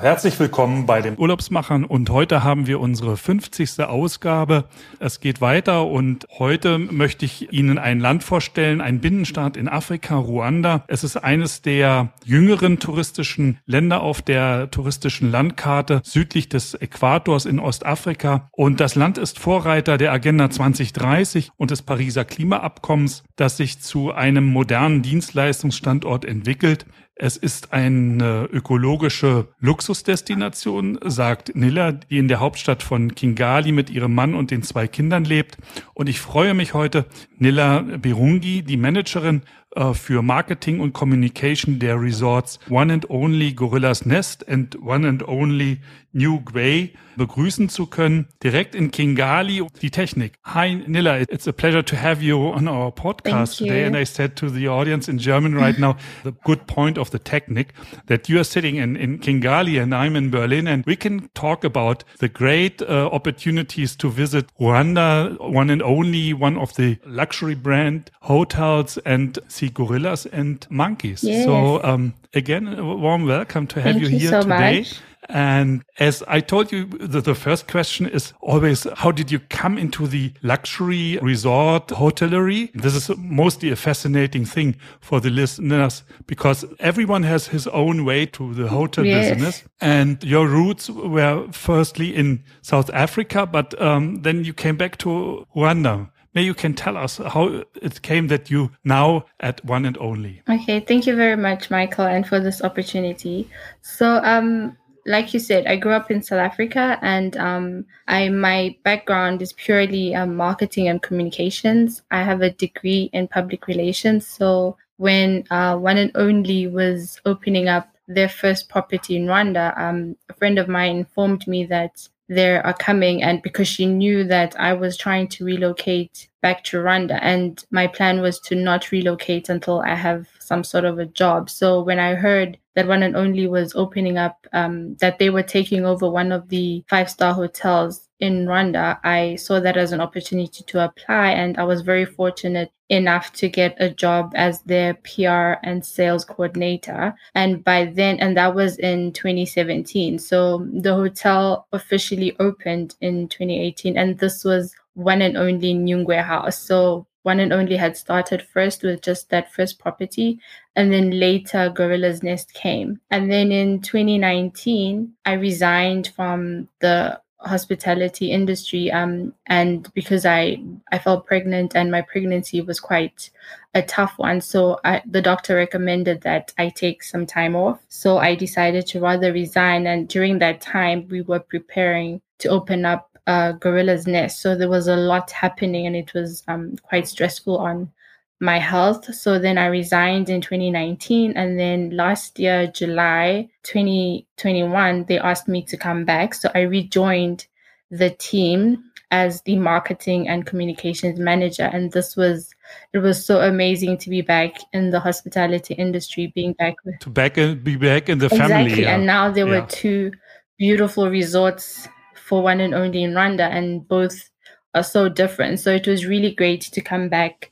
Herzlich willkommen bei den Urlaubsmachern und heute haben wir unsere 50. Ausgabe. Es geht weiter und heute möchte ich Ihnen ein Land vorstellen, ein Binnenstaat in Afrika, Ruanda. Es ist eines der jüngeren touristischen Länder auf der touristischen Landkarte südlich des Äquators in Ostafrika und das Land ist Vorreiter der Agenda 2030 und des Pariser Klimaabkommens, das sich zu einem modernen Dienstleistungsstandort entwickelt. Es ist eine ökologische Luxusdestination, sagt Nilla, die in der Hauptstadt von Kingali mit ihrem Mann und den zwei Kindern lebt. Und ich freue mich heute, Nilla Birungi, die Managerin äh, für Marketing und Communication der Resorts One and Only Gorillas Nest and One and Only Nyungwe begrüßen zu können, direkt in Kigali. Die Technik. Hi Nilla, it's a pleasure to have you on our podcast today. And I said to the audience in German right now, the good point of the technique, that you are sitting in, in Kigali and I'm in Berlin and we can talk about the great uh, opportunities to visit Rwanda, one and only one of the luxury brand hotels and see gorillas and monkeys. Yes. So um, again, a warm welcome to have Thank you you here so today. much. And as I told you, the, the first question is always, how did you come into the luxury resort hotellery? This is mostly a fascinating thing for the listeners because everyone has his own way to the hotel Yes. business. And your roots were firstly in South Africa, but um, then you came back to Rwanda. Maybe you can tell us how it came that you now at one and only. Okay, thank you very much, Michael, and for this opportunity. So, um, like you said, I grew up in South Africa, and um, I my background is purely um, marketing and communications. I have a degree in public relations. So, when uh, One and Only was opening up their first property in Rwanda, um, a friend of mine informed me that they are coming, and because she knew that I was trying to relocate back to Rwanda, and my plan was to not relocate until I have some sort of a job. So when I heard that One and Only was opening up, um, that they were taking over one of the five star hotels in Rwanda, I saw that as an opportunity to apply, and I was very fortunate enough to get a job as their PR and sales coordinator. And by then, and that was in 2017. So the hotel officially opened in 2018, and this was one and only Nyungwe House. So one and only had started first with just that first property, and then later Gorilla's Nest came. And then in 2019, I resigned from the hospitality industry um and because i i felt pregnant and my pregnancy was quite a tough one so I, the doctor recommended that i take some time off. So i decided to rather resign and during that time we were preparing to open up uh, gorilla's nest. So there was a lot happening and it was um, quite stressful on my health. So then I resigned in 2019. And then last year, July 2021, they asked me to come back. So I rejoined the team as the marketing and communications manager. And this was, it was so amazing to be back in the hospitality industry, being back with To back and be back in the family. Exactly. yeah. And now there Yeah. were two beautiful resorts for one and only in Rwanda, and both are so different. So it was really great to come back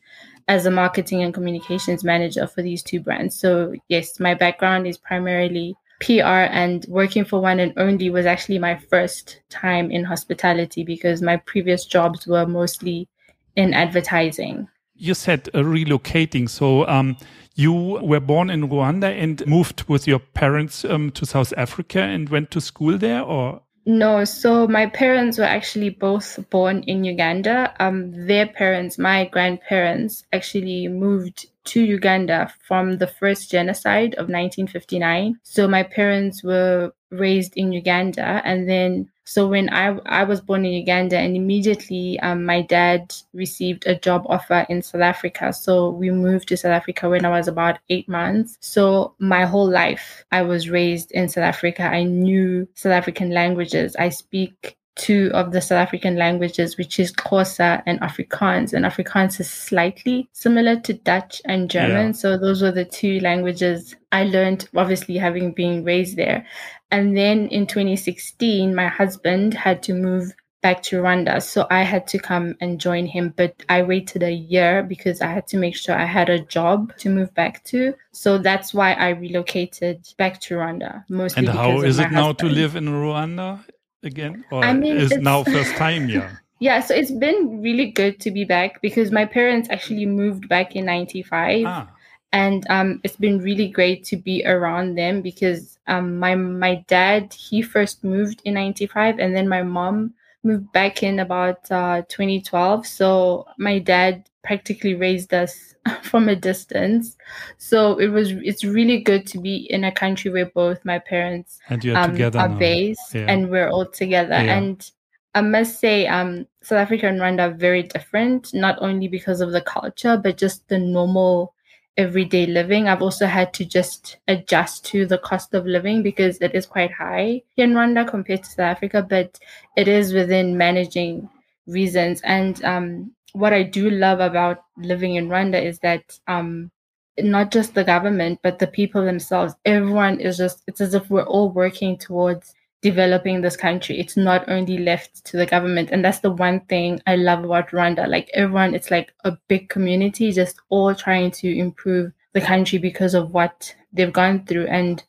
as a marketing and communications manager for these two brands. So, yes, my background is primarily PR, and working for one and only was actually my first time in hospitality because my previous jobs were mostly in advertising. You said uh, relocating. So um, you were born in Rwanda and moved with your parents um, to South Africa and went to school there, or No, so my parents were actually both born in Uganda. Um, their parents, my grandparents, actually moved to Uganda from the first genocide of 1959. So my parents were raised in Uganda, and then so when I I was born in Uganda, and immediately um, my dad received a job offer in South Africa. So we moved to South Africa when I was about eight months. So my whole life I was raised in South Africa. I knew South African languages. I speak two of the South African languages, which is Xhosa and Afrikaans. And Afrikaans is slightly similar to Dutch and German. Yeah. So those were the two languages I learned, obviously having been raised there. And then in 2016, my husband had to move back to Rwanda. So I had to come and join him, but I waited a year because I had to make sure I had a job to move back to. So that's why I relocated back to Rwanda. Mostly. And how is it now to live in Rwanda again? Or I mean, is it's- now first time? Yeah. Yeah, so it's been really good to be back because my parents actually moved back in 95 ah, and um it's been really great to be around them because um my my dad he first moved in 95 and then my mom moved back in about uh 2012 so my dad practically raised us from a distance so it was it's really good to be in a country where both my parents and you're um, together are now. based Yeah. and we're all together. Yeah. And I must say, um, South Africa and Rwanda are very different, not only because of the culture, but just the normal everyday living. I've also had to just adjust to the cost of living because it is quite high here in Rwanda compared to South Africa, but it is within managing reasons. And um, what I do love about living in Rwanda is that um, not just the government, but the people themselves. Everyone is just, it's as if we're all working towards developing this country. It's not only left to the government. And that's the one thing I love about Rwanda. Like everyone, it's like a big community, just all trying to improve the country because of what they've gone through. And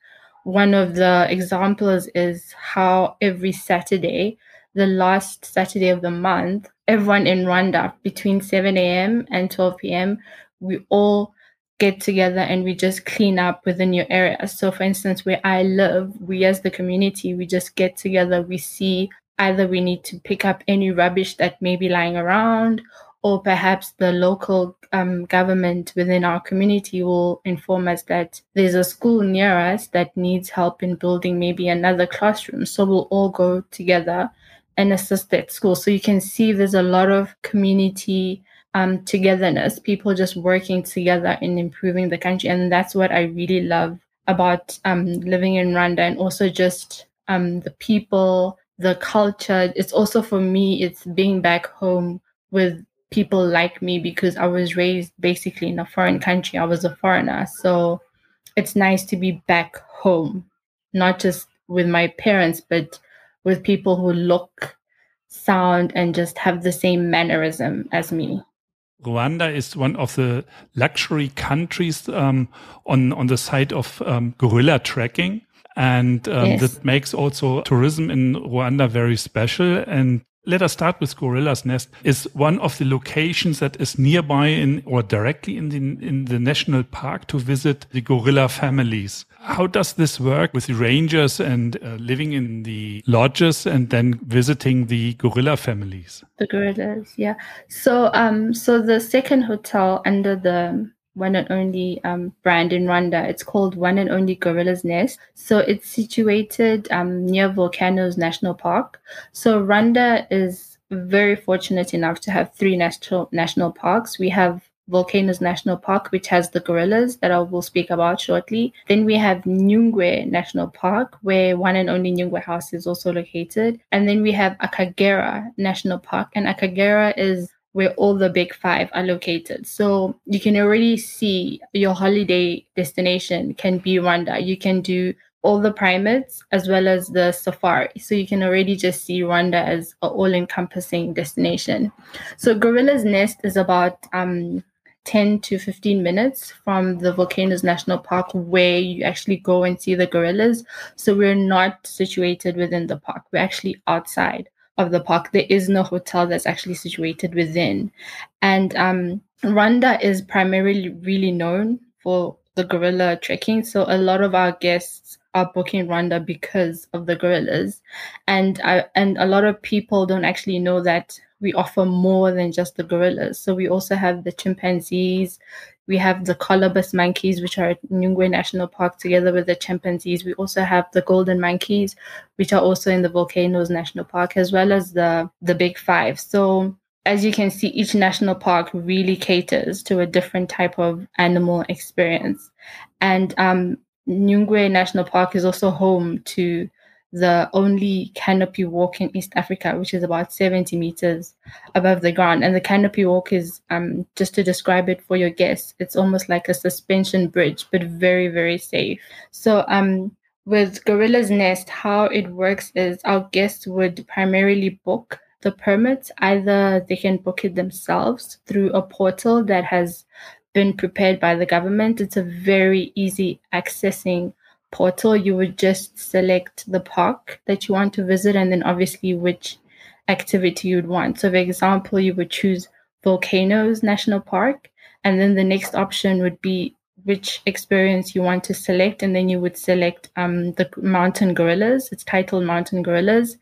one of the examples is how every Saturday, the last Saturday of the month, everyone in Rwanda between 7 a.m. and 12 p.m., we all get together and we just clean up within your area. So, for instance, where I live, we as the community, we just get together, we see either we need to pick up any rubbish that may be lying around, or perhaps the local um, government within our community will inform us that there's a school near us that needs help in building maybe another classroom. So, we'll all go together and assist that school. So, you can see there's a lot of community um, togetherness, people just working together in improving the country. And that's what I really love about um, living in Rwanda and also just um, the people, the culture. It's also for me, it's being back home with people like me because I was raised basically in a foreign country. I was a foreigner. So it's nice to be back home, not just with my parents, but with people who look, sound, and just have the same mannerism as me. Rwanda is one of the luxury countries um, on on the side of um, gorilla tracking, and um, Yes. that makes also tourism in Rwanda very special. And let us start with Gorilla's Nest. Is one of the locations that is nearby in or directly in the in the national park to visit the gorilla families. How does this work with the rangers and uh, living in the lodges and then visiting the gorilla families? The gorillas, yeah. So, um, so the second hotel under the one and only um, brand in Rwanda, it's called One and Only Gorillas Nest. So it's situated um, near Volcanoes National Park. So Rwanda is very fortunate enough to have three national national parks. We have Volcanoes National Park, which has the gorillas that I will speak about shortly. Then we have Nyungwe National Park, where one and only Nyungwe House is also located. And then we have Akagera National Park, and Akagera is where all the big five are located. So you can already see your holiday destination can be Rwanda. You can do all the primates as well as the safari. So you can already just see Rwanda as an all encompassing destination. So Gorilla's Nest is about um, 10 to 15 minutes from the Volcanoes National Park where you actually go and see the gorillas. So we're not situated within the park, we're actually outside of the park. There is no hotel that's actually situated within. And um, Rwanda is primarily really known for the gorilla trekking. So a lot of our guests are booking Rwanda because of the gorillas. And I, and a lot of people don't actually know that we offer more than just the gorillas. So we also have the chimpanzees, we have the colobus monkeys, which are at Nyungwe National Park together with the chimpanzees. We also have the golden monkeys, which are also in the Volcanoes National Park, as well as the, the big five. So as you can see, each national park really caters to a different type of animal experience. And um, Nyungwe National Park is also home to the only canopy walk in East Africa, which is about 70 meters above the ground. And the canopy walk is, um, just to describe it for your guests, it's almost like a suspension bridge, but very, very safe. So, um, with Gorilla's Nest, how it works is our guests would primarily book the permits, either they can book it themselves through a portal that has been prepared by the government. It's a very easy accessing portal. You would just select the park that you want to visit and then obviously which activity you'd want. So, for example, you would choose Volcanoes National Park, and then the next option would be which experience you want to select, and then you would select um, the mountain gorillas. It's titled Mountain Gorillas,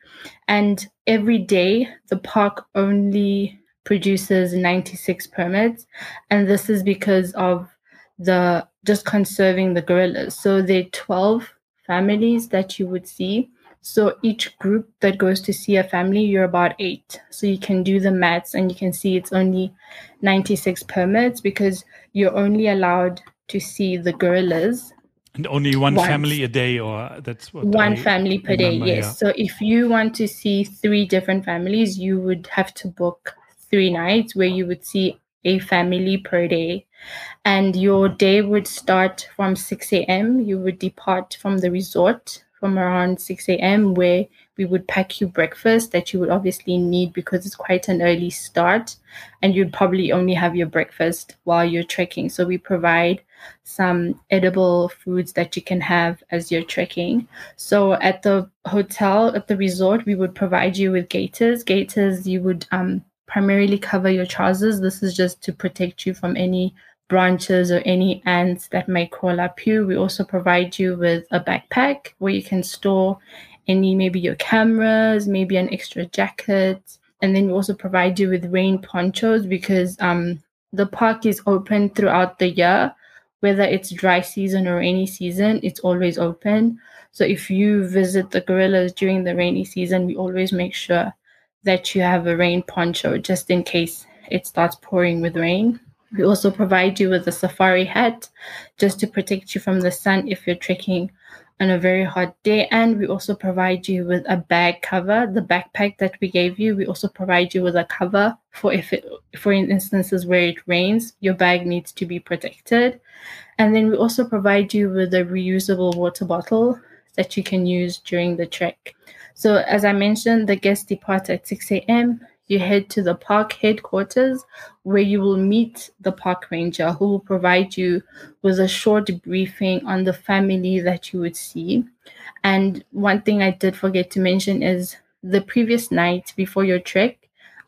and every day the park only produces 96 permits, and this is because of the just conserving the gorillas. So there are 12 families that you would see. So each group that goes to see a family, you're about eight. So you can do the maths and you can see it's only 96 permits because you're only allowed to see the gorillas. And only one once. family a day, or that's what one I family per remember, day. Yes. Yeah. So if you want to see three different families, you would have to book three nights where you would see a family per day. And your day would start from 6 a.m. You would depart from the resort from around 6 a.m., where we would pack you breakfast that you would obviously need because it's quite an early start. And you'd probably only have your breakfast while you're trekking. So we provide some edible foods that you can have as you're trekking. So at the hotel, at the resort, we would provide you with gaiters. Gaiters, you would um, primarily cover your trousers. This is just to protect you from any branches or any ants that may crawl up you. We also provide you with a backpack where you can store any, maybe your cameras, maybe an extra jacket. And then we also provide you with rain ponchos because um, the park is open throughout the year, whether it's dry season or rainy season, it's always open. So if you visit the gorillas during the rainy season, we always make sure that you have a rain poncho just in case it starts pouring with rain. We also provide you with a safari hat just to protect you from the sun if you're trekking on a very hot day. And we also provide you with a bag cover. The backpack that we gave you, we also provide you with a cover for if it, for instances where it rains, your bag needs to be protected. And then we also provide you with a reusable water bottle that you can use during the trek. So, as I mentioned, the guests depart at 6 a.m you head to the park headquarters where you will meet the park ranger who will provide you with a short briefing on the family that you would see. And one thing I did forget to mention is the previous night before your trek,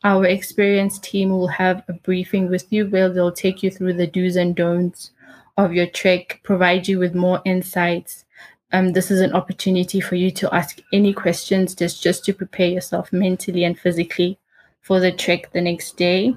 our experienced team will have a briefing with you where they'll take you through the do's and don'ts of your trek, provide you with more insights. Um, this is an opportunity for you to ask any questions just, just to prepare yourself mentally and physically for the trek the next day.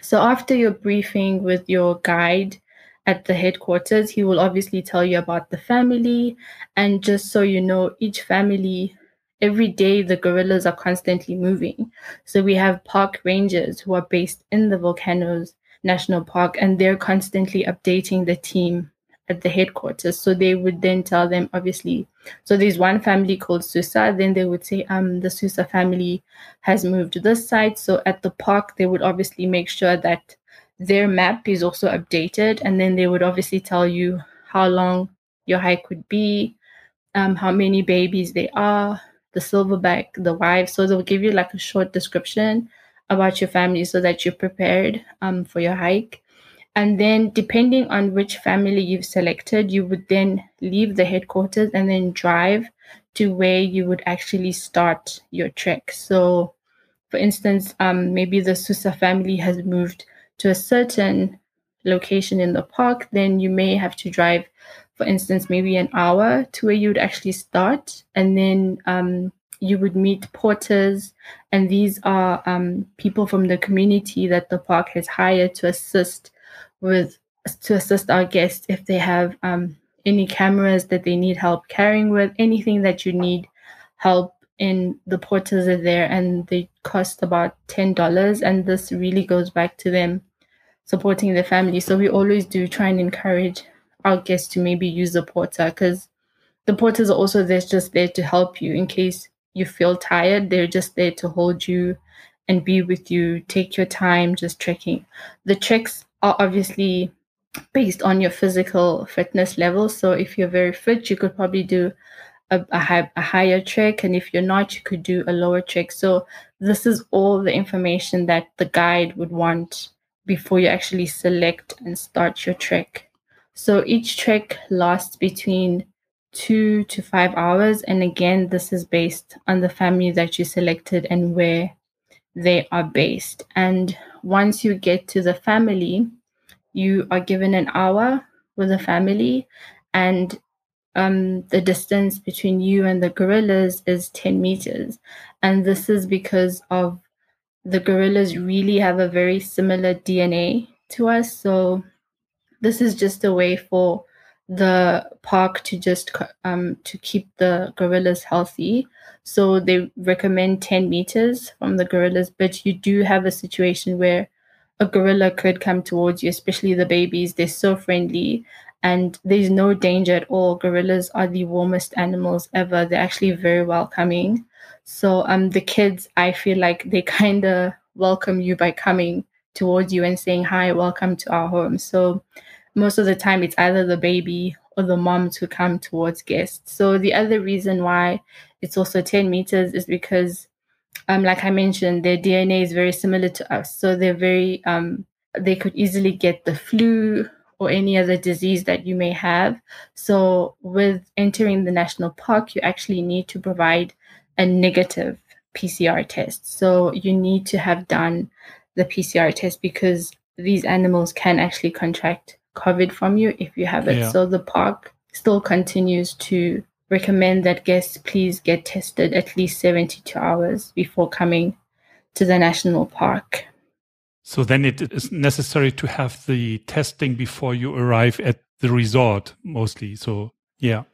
So after your briefing with your guide at the headquarters, he will obviously tell you about the family. And just so you know, each family, every day the gorillas are constantly moving. So we have park rangers who are based in the Volcanoes National Park and they're constantly updating the team at the headquarters. So they would then tell them, obviously, so there's one family called Susa. Then they would say, um, the Susa family has moved to this side. So at the park, they would obviously make sure that their map is also updated. And then they would obviously tell you how long your hike would be, um, how many babies they are, the silverback, the wife. So they'll give you like a short description about your family so that you're prepared um, for your hike. And then, depending on which family you've selected, you would then leave the headquarters and then drive to where you would actually start your trek. So, for instance, um, maybe the Susa family has moved to a certain location in the park, then you may have to drive, for instance, maybe an hour to where you would actually start. And then um, you would meet porters, and these are um, people from the community that the park has hired to assist with to assist our guests if they have um, any cameras that they need help carrying with, anything that you need help in. The porters are there, and they cost about ten dollars, and this really goes back to them supporting their family. So we always do try and encourage our guests to maybe use the porter because the porters are also there just there to help you in case you feel tired. They're just there to hold you and be with you. Take your time just trekking. The treks are obviously based on your physical fitness level. So if you're very fit, you could probably do a, a, high, a higher trek, and if you're not, you could do a lower trek. So this is all the information that the guide would want before you actually select and start your trek. So each trek lasts between two to five hours. And again, this is based on the family that you selected and where they are based. And once you get to the family, you are given an hour with the family, and um, the distance between you and the gorillas is 10 meters. And this is because of the gorillas really have a very similar DNA to us. So this is just a way for the park to just um, to keep the gorillas healthy. So they recommend 10 meters from the gorillas, but you do have a situation where a gorilla could come towards you, especially the babies. They're so friendly and there's no danger at all. Gorillas are the warmest animals ever. They're actually very welcoming. So um the kids I feel like they kind of welcome you by coming towards you and saying hi, welcome to our home. So most of the time it's either the baby or the moms who come towards guests. So the other reason why it's also 10 meters is because um like I mentioned, their DNA is very similar to us. So they're very um they could easily get the flu or any other disease that you may have. So, with entering the national park, you actually need to provide a negative PCR test. So, you need to have done the PCR test because these animals can actually contract COVID from you if you have it. Yeah. So, the park still continues to recommend that guests please get tested at least 72 hours before coming to the national park. So then it is necessary to have the testing before you arrive at the resort mostly. So yeah.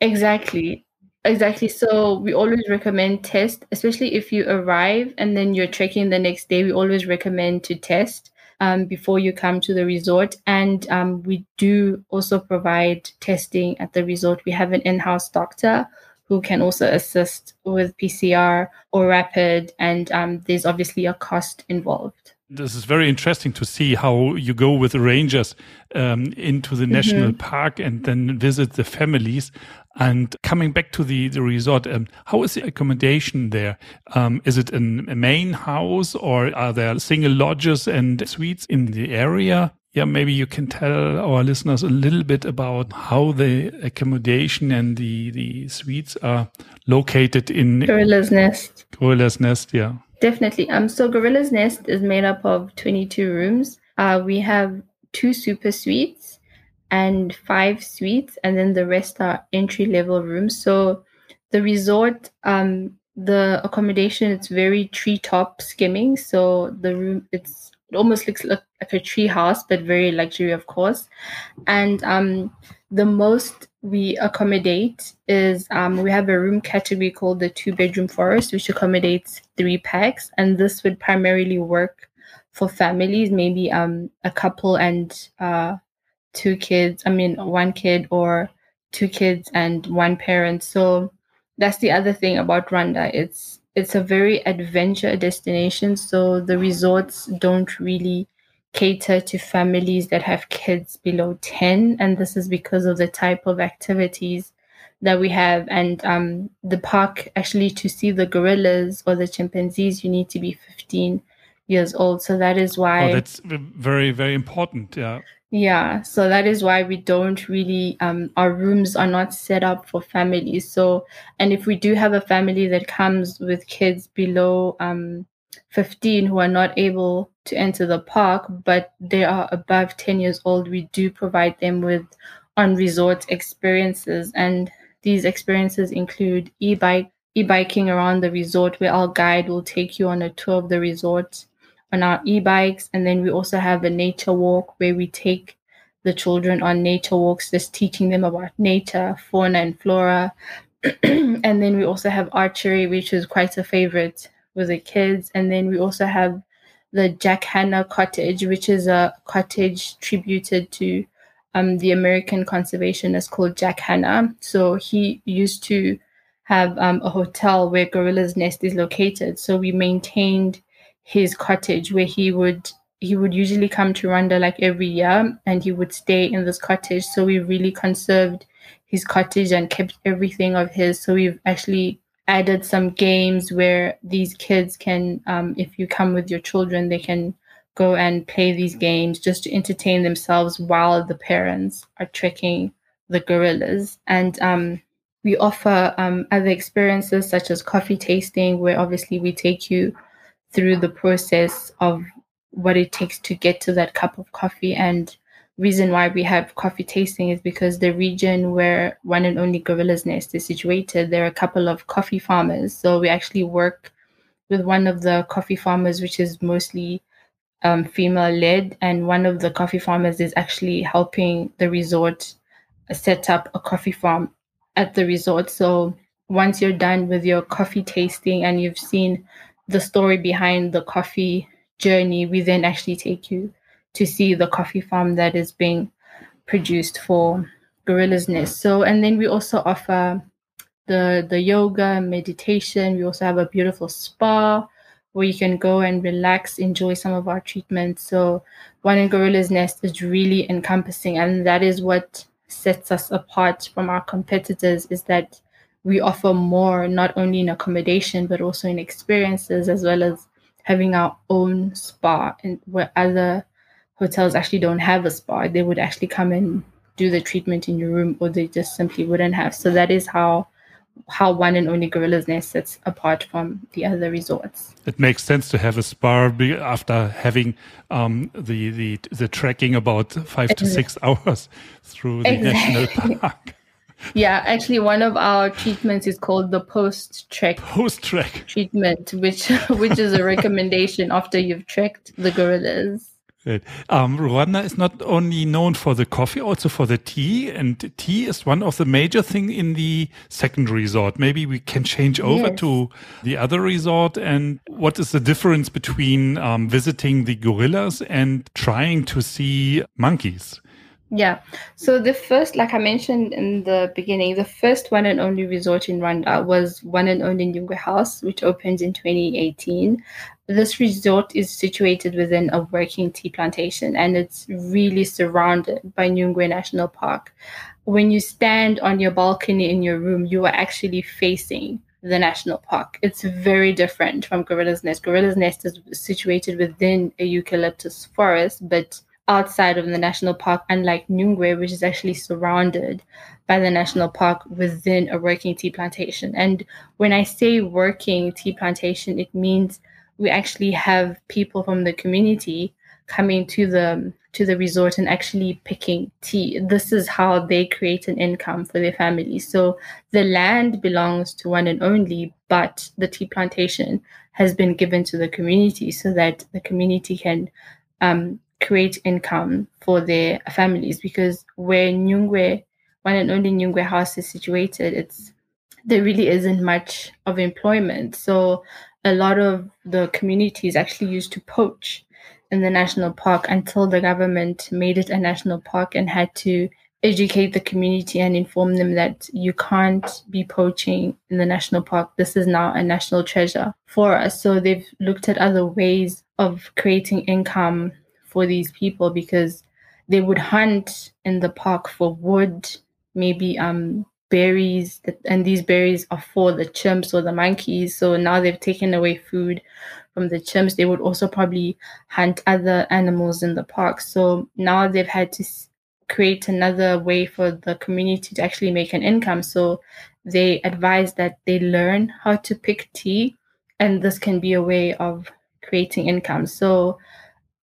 Exactly. Exactly. So we always recommend test, especially if you arrive and then you're trekking the next day. We always recommend to test um, before you come to the resort. And um, we do also provide testing at the resort. We have an in-house doctor who can also assist with PCR or rapid, and um, there's obviously a cost involved this is very interesting to see how you go with the rangers um, into the mm -hmm. national park and then visit the families. And coming back to the, the resort, um, how is the accommodation there? Um, is it an, a main house or are there single lodges and suites in the area? Yeah, maybe you can tell our listeners a little bit about how the accommodation and the, the suites are located in Gorilla's Nest. Gorilla's Nest, yeah. Definitely. Um, so Gorilla's Nest is made up of 22 rooms. Uh, we have two super suites and five suites, and then the rest are entry level rooms. So the resort, um, the accommodation, it's very treetop skimming. So the room, it's it almost looks like, like a tree house, but very luxury, of course. And um, the most we accommodate is um, we have a room category called the two bedroom forest, which accommodates three packs, and this would primarily work for families, maybe um, a couple and uh, two kids. I mean, one kid or two kids and one parent. So that's the other thing about Rwanda. It's it's a very adventure destination, so the resorts don't really cater to families that have kids below 10 and this is because of the type of activities that we have and um, the park actually to see the gorillas or the chimpanzees you need to be 15 years old so that is why oh, that's very very important yeah yeah so that is why we don't really um, our rooms are not set up for families so and if we do have a family that comes with kids below um, 15 who are not able to enter the park, but they are above 10 years old, we do provide them with on resort experiences. And these experiences include e bike, e biking around the resort, where our guide will take you on a tour of the resort on our e bikes. And then we also have a nature walk where we take the children on nature walks, just teaching them about nature, fauna, and flora. and then we also have archery, which is quite a favorite with the kids. And then we also have the Jack Hanna Cottage, which is a cottage tributed to um, the American conservationist called Jack Hanna. So he used to have um, a hotel where Gorilla's Nest is located. So we maintained his cottage where he would he would usually come to Rwanda like every year and he would stay in this cottage. So we really conserved his cottage and kept everything of his. So we've actually added some games where these kids can, um, if you come with your children, they can go and play these games just to entertain themselves while the parents are trekking the gorillas. And um, we offer um, other experiences such as coffee tasting, where obviously we take you through the process of what it takes to get to that cup of coffee. And reason why we have coffee tasting is because the region where one and only Gorilla's Nest is situated, there are a couple of coffee farmers. So we actually work with one of the coffee farmers, which is mostly um, female led, and one of the coffee farmers is actually helping the resort set up a coffee farm at the resort. So once you're done with your coffee tasting and you've seen the story behind the coffee journey, we then actually take you to see the coffee farm that is being produced for Gorilla's Nest. So, and then we also offer the the yoga, meditation. We also have a beautiful spa where you can go and relax, enjoy some of our treatments. So, One in Gorilla's Nest is really encompassing, and that is what sets us apart from our competitors. Is that we offer more, not only in accommodation but also in experiences, as well as having our own spa, and where other hotels actually don't have a spa. They would actually come and do the treatment in your room, or they just simply wouldn't have. So that is how how one and only Gorilla's Nest sets apart from the other resorts. It makes sense to have a spa after having um, the, the the trekking about five to six hours through the exactly. national park. Yeah, actually, one of our treatments is called the post trek post trek treatment, which which is a recommendation after you've trekked the gorillas. Um, Rwanda is not only known for the coffee, also for the tea, and tea is one of the major thing in the second resort. Maybe we can change over yes. to the other resort. And what is the difference between um, visiting the gorillas and trying to see monkeys? Yeah. So the first, like I mentioned in the beginning, the first one and only resort in Rwanda was one and only Nyungwe House, which opened in 2018. This resort is situated within a working tea plantation and it's really surrounded by Nyungwe National Park. When you stand on your balcony in your room, you are actually facing the national park. It's very different from Gorilla's Nest. Gorilla's Nest is situated within a eucalyptus forest, but outside of the national park, unlike Nyungwe, which is actually surrounded by the national park within a working tea plantation. And when I say working tea plantation, it means we actually have people from the community coming to the to the resort and actually picking tea. This is how they create an income for their family. So the land belongs to one and only, but the tea plantation has been given to the community so that the community can um, create income for their families because where Nyungwe, one and only Nyungwe house is situated, it's there really isn't much of employment. So a lot of the communities actually used to poach in the national park until the government made it a national park and had to educate the community and inform them that you can't be poaching in the national park. This is now a national treasure for us. So they've looked at other ways of creating income for these people because they would hunt in the park for wood, maybe um berries, that, and these berries are for the chimps or the monkeys. So now they've taken away food from the chimps. They would also probably hunt other animals in the park. So now they've had to create another way for the community to actually make an income. So they advise that they learn how to pick tea, and this can be a way of creating income. So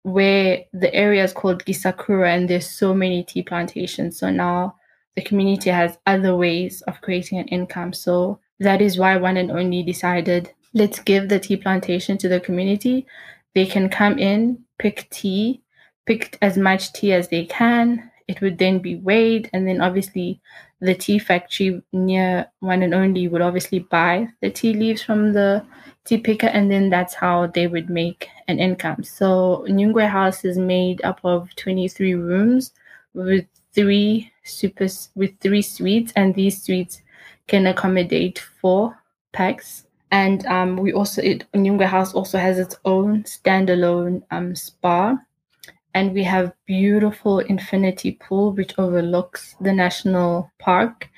where the area is called Gisakura and there's so many tea plantations. So now the community has other ways of creating an income. So that is why one and only decided let's give the tea plantation to the community. They can come in, pick tea, pick as much tea as they can. It would then be weighed, and then obviously the tea factory near one and only would obviously buy the tea leaves from the tea picker, and then that's how they would make an income. So Nyungwe House is made up of 23 rooms with three super with three suites, and these suites can accommodate four packs. And um, we also it Nyungwe House also has its own standalone um, spa, and we have beautiful infinity pool which overlooks the national park.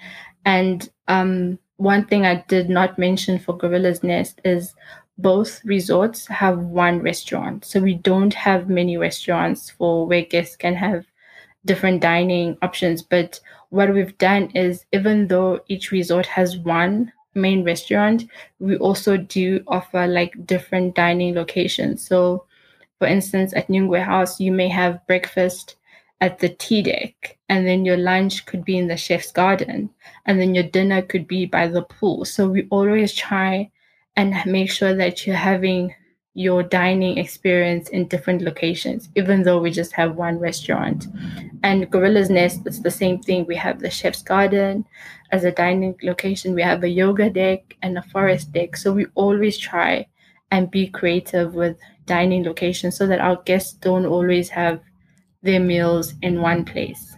And um, one thing I did not mention for Gorilla's Nest is both resorts have one restaurant. So we don't have many restaurants for where guests can have different dining options. But what we've done is even though each resort has one main restaurant, we also do offer like different dining locations. So for instance, at Nyungwe House, you may have breakfast at the tea deck, and then your lunch could be in the chef's garden, and then your dinner could be by the pool. So we always try and make sure that you're having your dining experience in different locations, even though we just have one restaurant. And Gorilla's Nest, it's the same thing. We have the chef's garden as a dining location, we have a yoga deck and a forest deck. So we always try and be creative with dining locations so that our guests don't always have their meals in one place.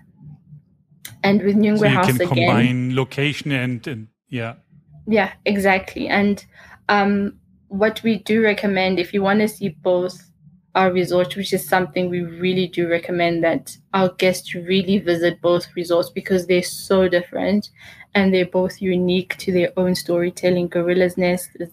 And with Nyungwe so you House can again, combine location and, and yeah. Yeah, exactly. And um, what we do recommend if you want to see both our resorts, which is something we really do recommend that our guests really visit both resorts because they're so different and they're both unique to their own storytelling. Gorilla's Nest is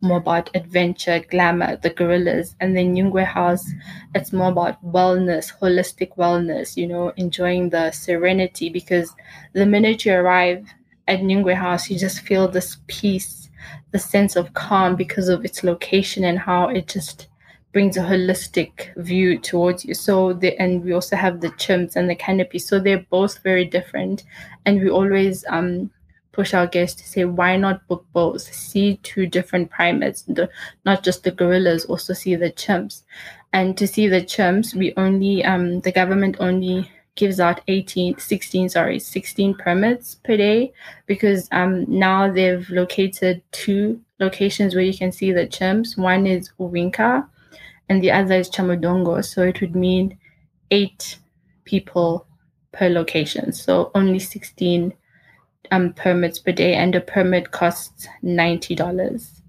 more about adventure, glamour, the gorillas, and then Nyungwe House, it's more about wellness, holistic wellness, you know, enjoying the serenity because the minute you arrive at Nyungwe House, you just feel this peace, the sense of calm because of its location and how it just brings a holistic view towards you. So the and we also have the chimps and the canopy. So they're both very different. And we always um push our guests to say, why not book both? See two different primates, the, not just the gorillas, also see the chimps. And to see the chimps, we only um the government only gives out 18 16 sorry 16 permits per day because um now they've located two locations where you can see the chimps one is Uwinka and the other is Cyamudongo. So it would mean eight people per location. So only 16 um, permits per day, and a permit costs $90.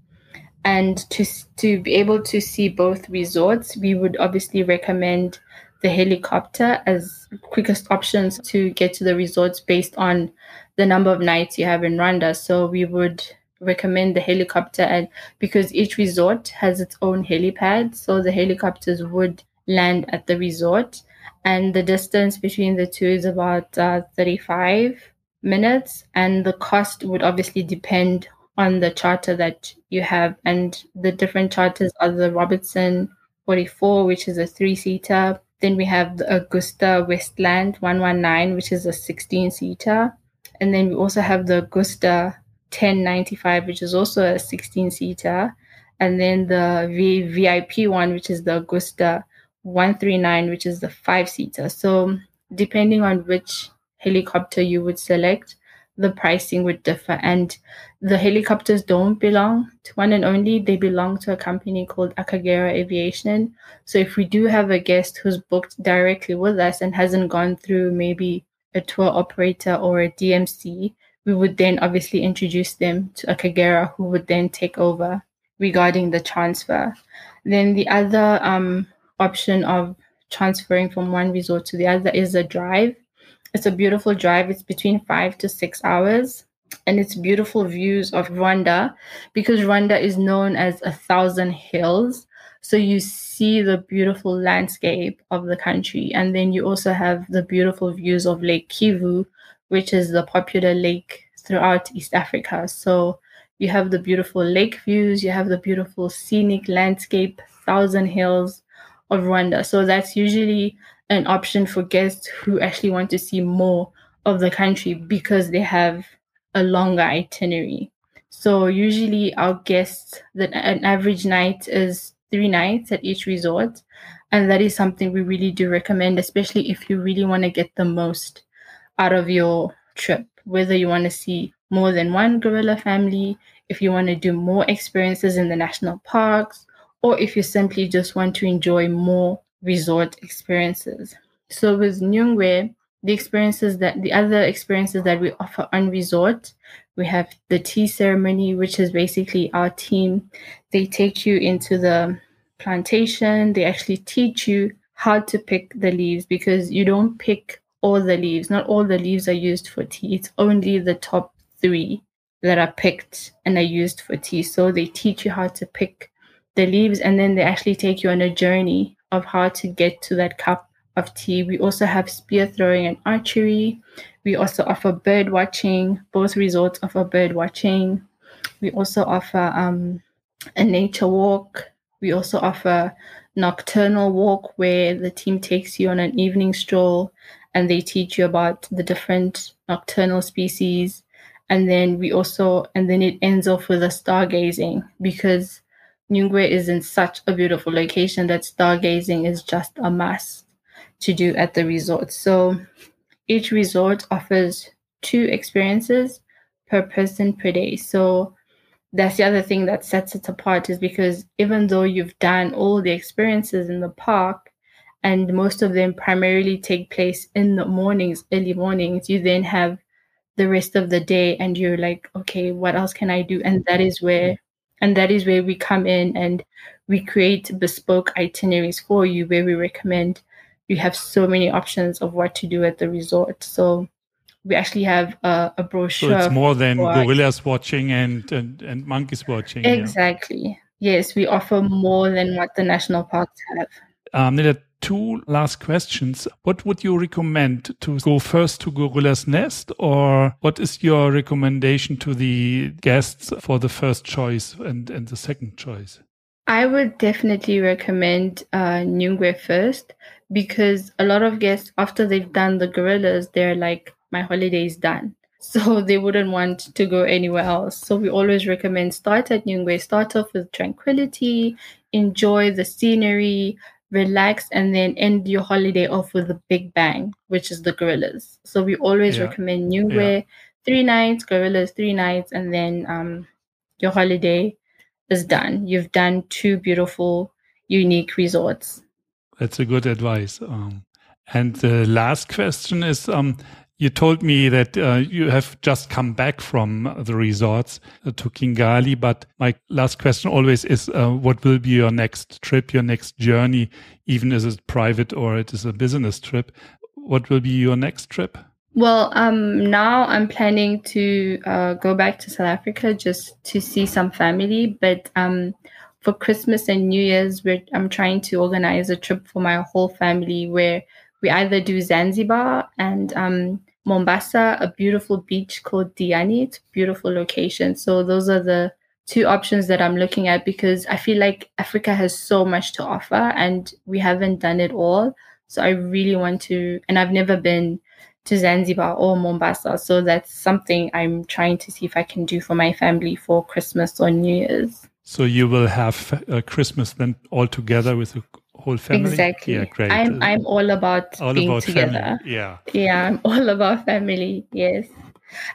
And to, to be able to see both resorts, we would obviously recommend the helicopter as quickest options to get to the resorts based on the number of nights you have in Rwanda. So we would recommend the helicopter and because each resort has its own helipad so the helicopters would land at the resort and the distance between the two is about uh, 35 minutes and the cost would obviously depend on the charter that you have and the different charters are the Robinson 44 which is a three seater then we have the Agusta Westland 119 which is a 16 seater and then we also have the Agusta 1095, which is also a 16 seater. And then the v- VIP one, which is the Agusta 139, which is the five seater. So, depending on which helicopter you would select, the pricing would differ. And the helicopters don't belong to one and only, they belong to a company called Akagera Aviation. So, if we do have a guest who's booked directly with us and hasn't gone through maybe a tour operator or a DMC, we would then obviously introduce them to Akagera who would then take over regarding the transfer. Then the other um, option of transferring from one resort to the other is a drive. It's a beautiful drive. It's between five to six hours. And it's beautiful views of Rwanda because Rwanda is known as a thousand hills. So you see the beautiful landscape of the country. And then you also have the beautiful views of Lake Kivu, which is the popular lake throughout East Africa. So you have the beautiful lake views, you have the beautiful scenic landscape, thousand hills of Rwanda. So that's usually an option for guests who actually want to see more of the country because they have a longer itinerary. So usually our guests that an average night is three nights at each resort. And that is something we really do recommend, especially if you really want to get the most out of your trip, whether you want to see more than one gorilla family, if you want to do more experiences in the national parks, or if you simply just want to enjoy more resort experiences. So with Nyungwe, the experiences that the other experiences that we offer on resort, we have the tea ceremony, which is basically our team. They take you into the plantation, they actually teach you how to pick the leaves because you don't pick all the leaves. Not all the leaves are used for tea. It's only the top three that are picked and are used for tea. So they teach you how to pick the leaves and then they actually take you on a journey of how to get to that cup of tea. We also have spear throwing and archery. We also offer bird watching. Both resorts offer bird watching. We also offer um, a nature walk. We also offer nocturnal walk where the team takes you on an evening stroll and they teach you about the different nocturnal species. And then we also, and then it ends off with a stargazing because Nyungwe is in such a beautiful location that stargazing is just a must to do at the resort. So each resort offers two experiences per person per day. So that's the other thing that sets it apart is because even though you've done all the experiences in the park and most of them primarily take place in the mornings, early mornings, you then have the rest of the day and you're like, okay, what else can I do? And that is where and that is where we come in and we create bespoke itineraries for you where we recommend you have so many options of what to do at the resort. So we actually have a, a brochure. So it's more than gorillas watching and, and, and monkeys watching. Exactly. Yeah. Yes, we offer more than what the national parks have. Um, there are two last questions. What would you recommend to go first to Gorilla's Nest, or what is your recommendation to the guests for the first choice and, and the second choice? I would definitely recommend uh, Nyungwe first because a lot of guests, after they've done the gorillas, they're like, my holiday is done. So they wouldn't want to go anywhere else. So we always recommend start at Nyungwe, start off with tranquility, enjoy the scenery, relax, and then end your holiday off with a big bang, which is the gorillas. So we always yeah. recommend Nyungwe, yeah. three nights, gorillas, three nights, and then um, your holiday is done. You've done two beautiful, unique resorts. That's a good advice. Um, and the last question is um, you told me that uh, you have just come back from the resorts uh, to Kigali, but my last question always is uh, what will be your next trip, your next journey, even if it's private or it is a business trip? What will be your next trip? Well, um, now I'm planning to uh, go back to South Africa just to see some family, but um, for Christmas and New Year's, I'm trying to organize a trip for my whole family where we either do Zanzibar and um, Mombasa, a beautiful beach called Diani. It's beautiful location. So those are the two options that I'm looking at because I feel like Africa has so much to offer and we haven't done it all. So I really want to, and I've never been to Zanzibar or Mombasa. So that's something I'm trying to see if I can do for my family for Christmas or New Year's. So you will have uh, Christmas then all together with whole family. Exactly. Yeah, great. I'm I'm all about all being about together. Family. Yeah. Yeah, I'm all about family. Yes.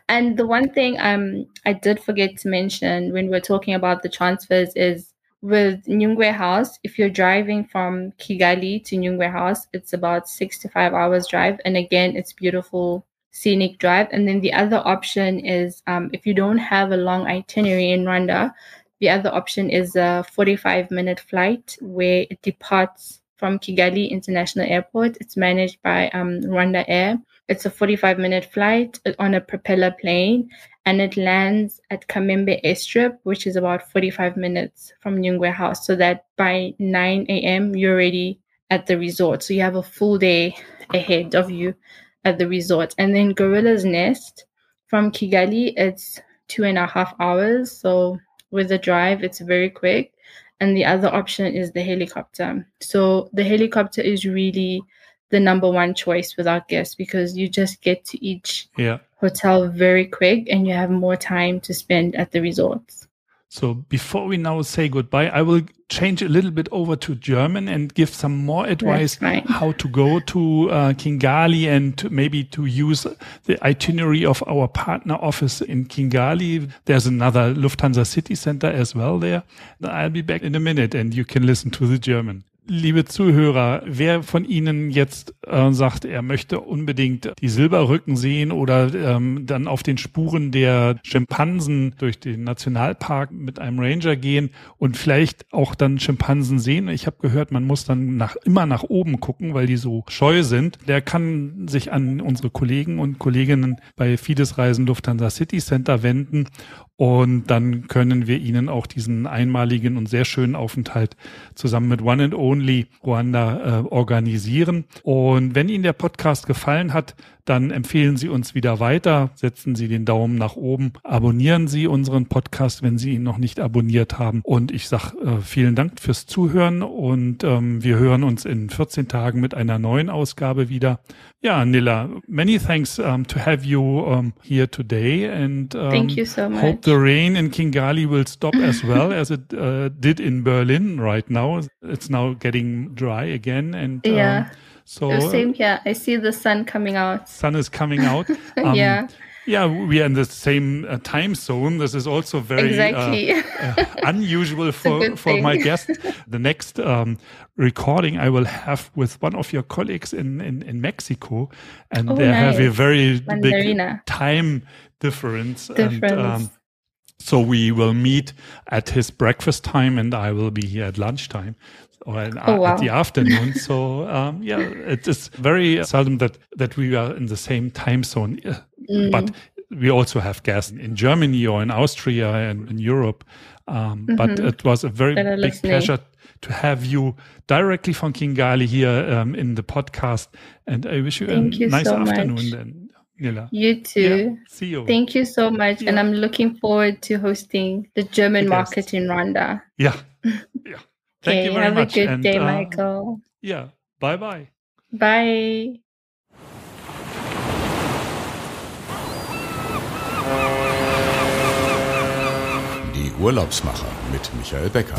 And the one thing um I did forget to mention when we're talking about the transfers is with Nyungwe House, if you're driving from Kigali to Nyungwe House, it's about six to five hours drive. And again, it's beautiful scenic drive. And then the other option is um, if you don't have a long itinerary in Rwanda, the other option is a 45 minute flight where it departs from Kigali International Airport. It's managed by um, RwandAir. It's a 45 minute flight on a propeller plane and it lands at Kamembe Airstrip, which is about 45 minutes from Nyungwe House. So that by 9 a.m., you're already at the resort. So you have a full day ahead of you at the resort. And then Gorilla's Nest from Kigali, it's two and a half hours. So with the drive, it's very quick. And the other option is the helicopter. So the helicopter is really the number one choice with our guests because you just get to each yeah. hotel very quick and you have more time to spend at the resorts. So before we now say goodbye, I will change a little bit over to German and give some more advice how to go to uh, Kigali and to maybe to use the itinerary of our partner office in Kigali. There's another Lufthansa City Center as well there. I'll be back in a minute and you can listen to the German. Liebe Zuhörer, wer von Ihnen jetzt äh, sagt, er möchte unbedingt die Silberrücken sehen oder ähm, dann auf den Spuren der Schimpansen durch den Nationalpark mit einem Ranger gehen und vielleicht auch dann Schimpansen sehen. Ich habe gehört, man muss dann nach, immer nach oben gucken, weil die so scheu sind. Der kann sich an unsere Kollegen und Kolleginnen bei Fides Reisen Lufthansa City Center wenden und dann können wir Ihnen auch diesen einmaligen und sehr schönen Aufenthalt zusammen mit One and Only Ruanda äh, organisieren. Und wenn Ihnen der Podcast gefallen hat, dann empfehlen Sie uns wieder weiter, setzen Sie den Daumen nach oben, abonnieren Sie unseren Podcast, wenn Sie ihn noch nicht abonniert haben. Und ich sage äh, vielen Dank fürs Zuhören und ähm, wir hören uns in 14 Tagen mit einer neuen Ausgabe wieder. Ja, Nilla, many thanks um, to have you um, here today and um, Thank you so much. hope the rain in Kigali will stop as well as it uh, did in Berlin right now. It's now getting dry again and yeah. So Oh, same here. I see the sun coming out. sun is coming out. Um, yeah, Yeah, we are in the same uh, time zone. This is also very uh, exactly. uh, unusual for, for my guest. The next um, recording I will have with one of your colleagues in, in, in Mexico, and Oh, they have a nice. very big time difference. And, um, so we will meet at his breakfast time, and I will be here at lunchtime or in, Oh, wow. at the afternoon. so um, yeah, it is very seldom that that we are in the same time zone. Uh, Mm. But we also have guests in Germany or in Austria and in Europe. Um, But it was a very are big listening. pleasure to have you directly from Kigali here um, in the podcast. And I wish you Thank a you nice so afternoon much. then, Nila. you too. Yeah, see you. Thank you so much. And I'm looking forward to hosting the German The market in Rwanda. yeah. Yeah. Thank Okay, you very have much. a good and, day, uh, Michael. Yeah. Bye bye. Bye. Die Urlaubsmacher mit Michael Becker.